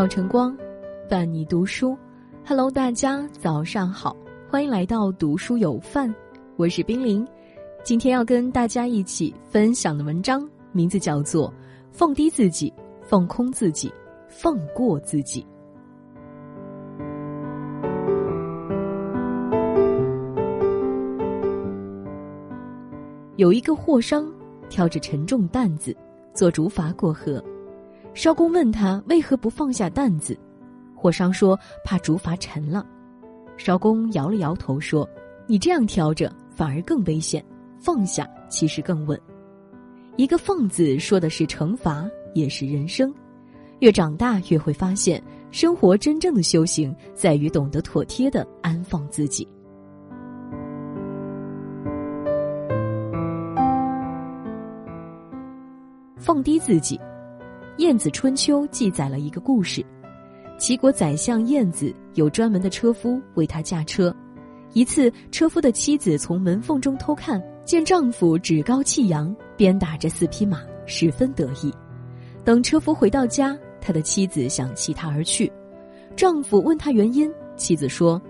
好晨光，伴你读书。Hello，大家早上好，欢迎来到读书有范，我是冰凌。今天要跟大家一起分享的文章名字叫做《放低自己，放空自己，放过自己》。有一个货商挑着沉重担子坐竹筏过河，艄公问他为何不放下担子，货商说怕竹筏沉了。艄公摇了摇头说：“你这样挑着反而更危险，放下其实更稳。一个放字说的是惩罚，也是人生。越长大越会发现，生活真正的修行在于懂得妥帖的安放自己。”放低自己，《晏子春秋》记载了一个故事：齐国宰相晏子有专门的车夫为他驾车。一次，车夫的妻子从门缝中偷看，见丈夫趾高气扬，鞭打着四匹马，十分得意。等车夫回到家，他的妻子想弃他而去。丈夫问他原因，妻子说：“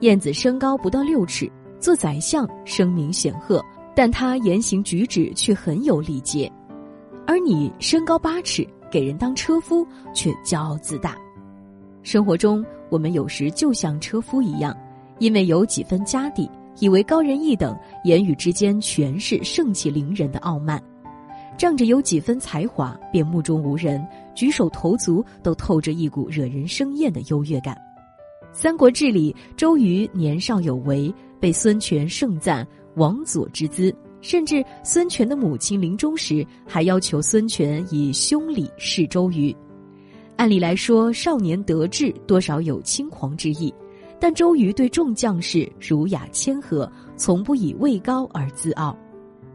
晏子身高不到六尺，做宰相声名显赫，但他言行举止却很有礼节。”而你身高八尺，给人当车夫却骄傲自大。生活中，我们有时就像车夫一样，因为有几分家底，以为高人一等，言语之间全是盛气凌人的傲慢；仗着有几分才华，便目中无人，举手投足都透着一股惹人生厌的优越感。《三国志》里，周瑜年少有为，被孙权盛赞“王佐之姿”。甚至孙权的母亲临终时还要求孙权以兄礼侍周瑜。按理来说，少年得志多少有轻狂之意，但周瑜对众将士儒雅谦和，从不以位高而自傲，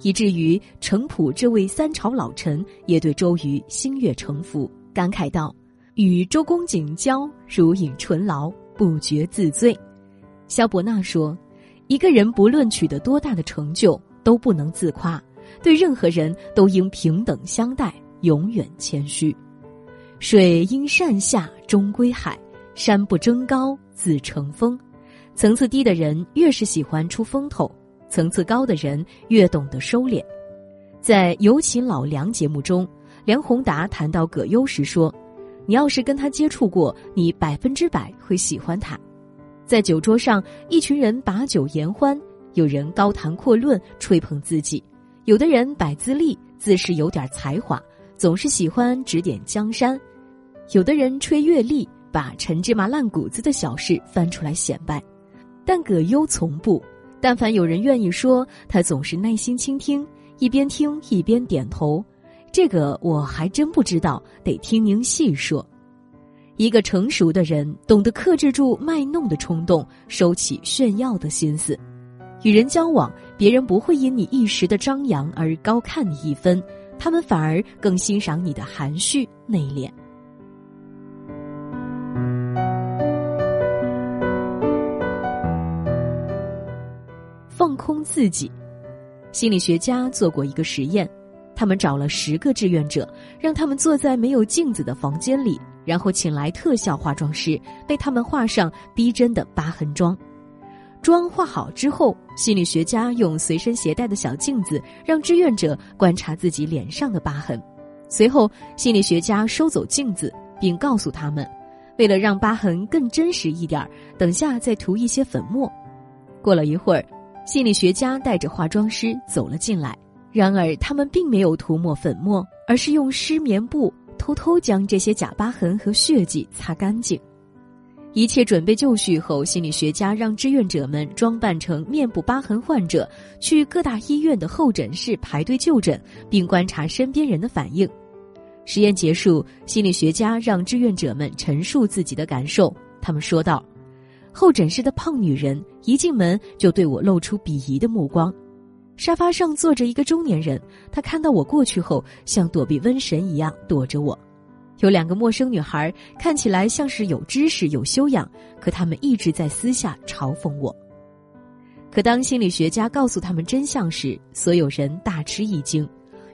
以至于程普这位三朝老臣也对周瑜心悦诚服，感慨道：“与周公瑾交，如饮醇醪，不觉自醉。”萧伯纳说：“一个人不论取得多大的成就。”都不能自夸，对任何人都应平等相待，永远谦虚。水因善下，终归海；山不争高，自成峰。层次低的人越是喜欢出风头，层次高的人越懂得收敛。在《有请老梁》节目中，梁宏达谈到葛优时说：“你要是跟他接触过，你百分之百会喜欢他。”在酒桌上，一群人把酒言欢。有人高谈阔论吹捧自己，有的人摆资历自是有点才华，总是喜欢指点江山；有的人吹阅历，把陈芝麻烂谷子的小事翻出来显摆。但葛优从不，但凡有人愿意说，他总是耐心倾听，一边听一边点头。这个我还真不知道，得听您细说。一个成熟的人懂得克制住卖弄的冲动，收起炫耀的心思。与人交往，别人不会因你一时的张扬而高看你一分，他们反而更欣赏你的含蓄内敛。放空自己，心理学家做过一个实验，他们找了十个志愿者，让他们坐在没有镜子的房间里，然后请来特效化妆师为他们画上逼真的疤痕妆。妆化好之后，心理学家用随身携带的小镜子让志愿者观察自己脸上的疤痕。随后，心理学家收走镜子，并告诉他们，为了让疤痕更真实一点儿，等下再涂一些粉末。过了一会儿，心理学家带着化妆师走了进来。然而，他们并没有涂抹粉末，而是用湿棉布偷偷将这些假疤痕和血迹擦干净。一切准备就绪后，心理学家让志愿者们装扮成面部疤痕患者，去各大医院的候诊室排队就诊，并观察身边人的反应。实验结束，心理学家让志愿者们陈述自己的感受。他们说道：“候诊室的胖女人一进门就对我露出鄙夷的目光。沙发上坐着一个中年人，他看到我过去后，像躲避瘟神一样躲着我。”有两个陌生女孩，看起来像是有知识、有修养，可他们一直在私下嘲讽我。可当心理学家告诉他们真相时，所有人大吃一惊。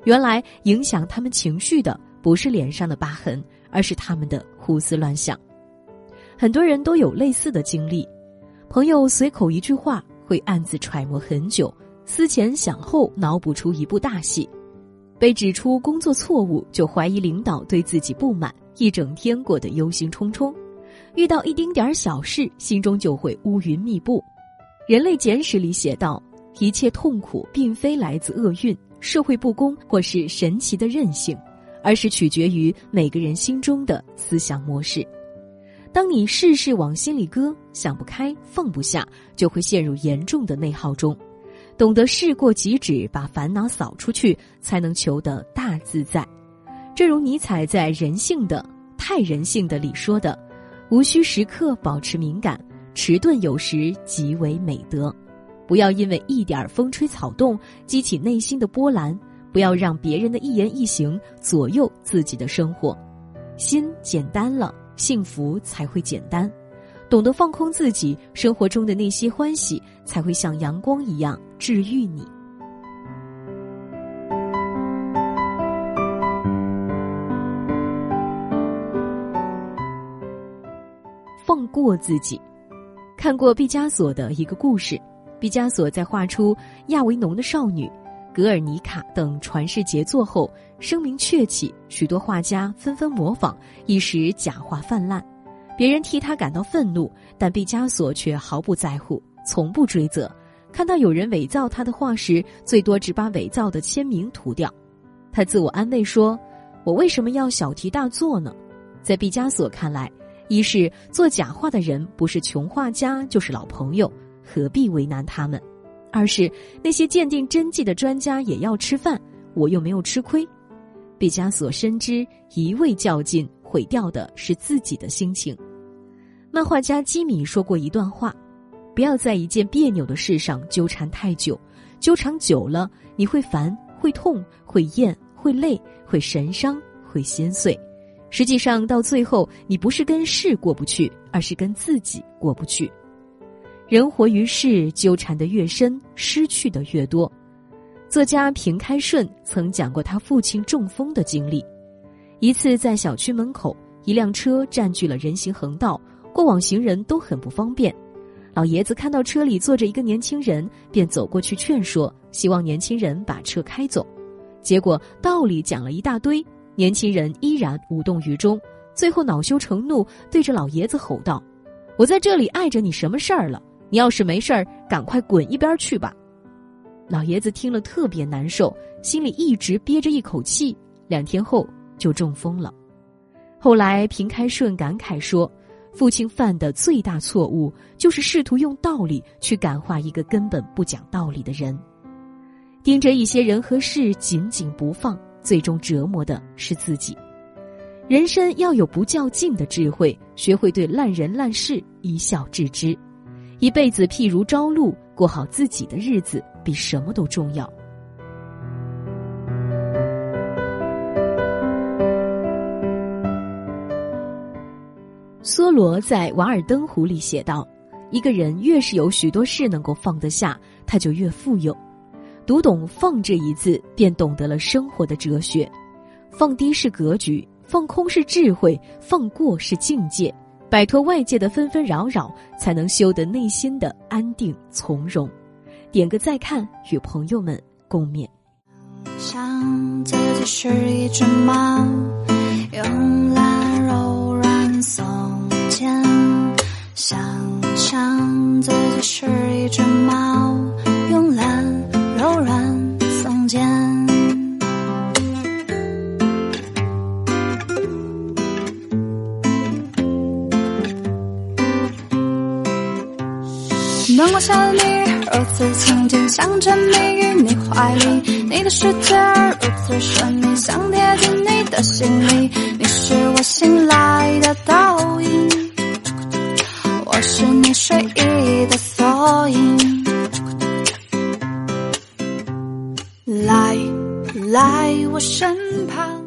原来影响他们情绪的不是脸上的疤痕，而是他们的胡思乱想。很多人都有类似的经历，朋友随口一句话，会暗自揣摩很久，思前想后，脑补出一部大戏。被指出工作错误，就怀疑领导对自己不满，一整天过得忧心忡忡。遇到一丁点儿小事，心中就会乌云密布。人类简史里写道：一切痛苦并非来自厄运、社会不公或是神奇的韧性，而是取决于每个人心中的思想模式。当你事事往心里搁，想不开、放不下，就会陷入严重的内耗中。懂得事过即止，把烦恼扫出去，才能求得大自在。正如尼采在《人性的太人性的》里说的：“无需时刻保持敏感，迟钝有时极为美德。不要因为一点风吹草动激起内心的波澜，不要让别人的一言一行左右自己的生活。心简单了，幸福才会简单。懂得放空自己，生活中的那些欢喜才会像阳光一样。”治愈你，放过自己。看过毕加索的一个故事，毕加索在画出亚维农的少女、格尔尼卡等传世杰作后，声名鹊起，许多画家纷纷模仿，一时假画泛滥。别人替他感到愤怒，但毕加索却毫不在乎，从不追责。看到有人伪造他的画时，最多只把伪造的签名涂掉。他自我安慰说：“我为什么要小题大做呢？”在毕加索看来，一是做假画的人不是穷画家就是老朋友，何必为难他们；二是那些鉴定真迹的专家也要吃饭，我又没有吃亏。毕加索深知一味较劲毁掉的是自己的心情。漫画家基米说过一段话。不要在一件别扭的事上纠缠太久，纠缠久了你会烦、会痛、会厌、会累、会神伤、会心碎。实际上，到最后你不是跟事过不去，而是跟自己过不去。人活于世，纠缠的越深，失去的越多。作家平开顺曾讲过他父亲中风的经历。一次在小区门口，一辆车占据了人行横道，过往行人都很不方便。老爷子看到车里坐着一个年轻人，便走过去劝说，希望年轻人把车开走。结果道理讲了一大堆，年轻人依然无动于衷。最后恼羞成怒，对着老爷子吼道：“我在这里碍着你什么事儿了？你要是没事儿，赶快滚一边去吧！”老爷子听了特别难受，心里一直憋着一口气，两天后就中风了。后来平开顺感慨说。父亲犯的最大错误，就是试图用道理去感化一个根本不讲道理的人。盯着一些人和事紧紧不放，最终折磨的是自己。人生要有不较劲的智慧，学会对烂人烂事一笑置之。一辈子譬如朝露，过好自己的日子比什么都重要。梭罗在《瓦尔登湖》里写道：“一个人越是有许多事能够放得下，他就越富有。读懂‘放’这一字，便懂得了生活的哲学。放低是格局，放空是智慧，放过是境界。摆脱外界的纷纷扰扰，才能修得内心的安定从容。”点个再看，与朋友们共勉。想自己是一只猫，慵懒柔软松。想象自己是一只猫，慵懒、柔软、耸肩。灯光下的你，如此曾经，想沉迷于你怀里，你的世界如此神秘，想贴近你的心里，你是我醒来的倒影。是你睡意的缩影，来来我身旁。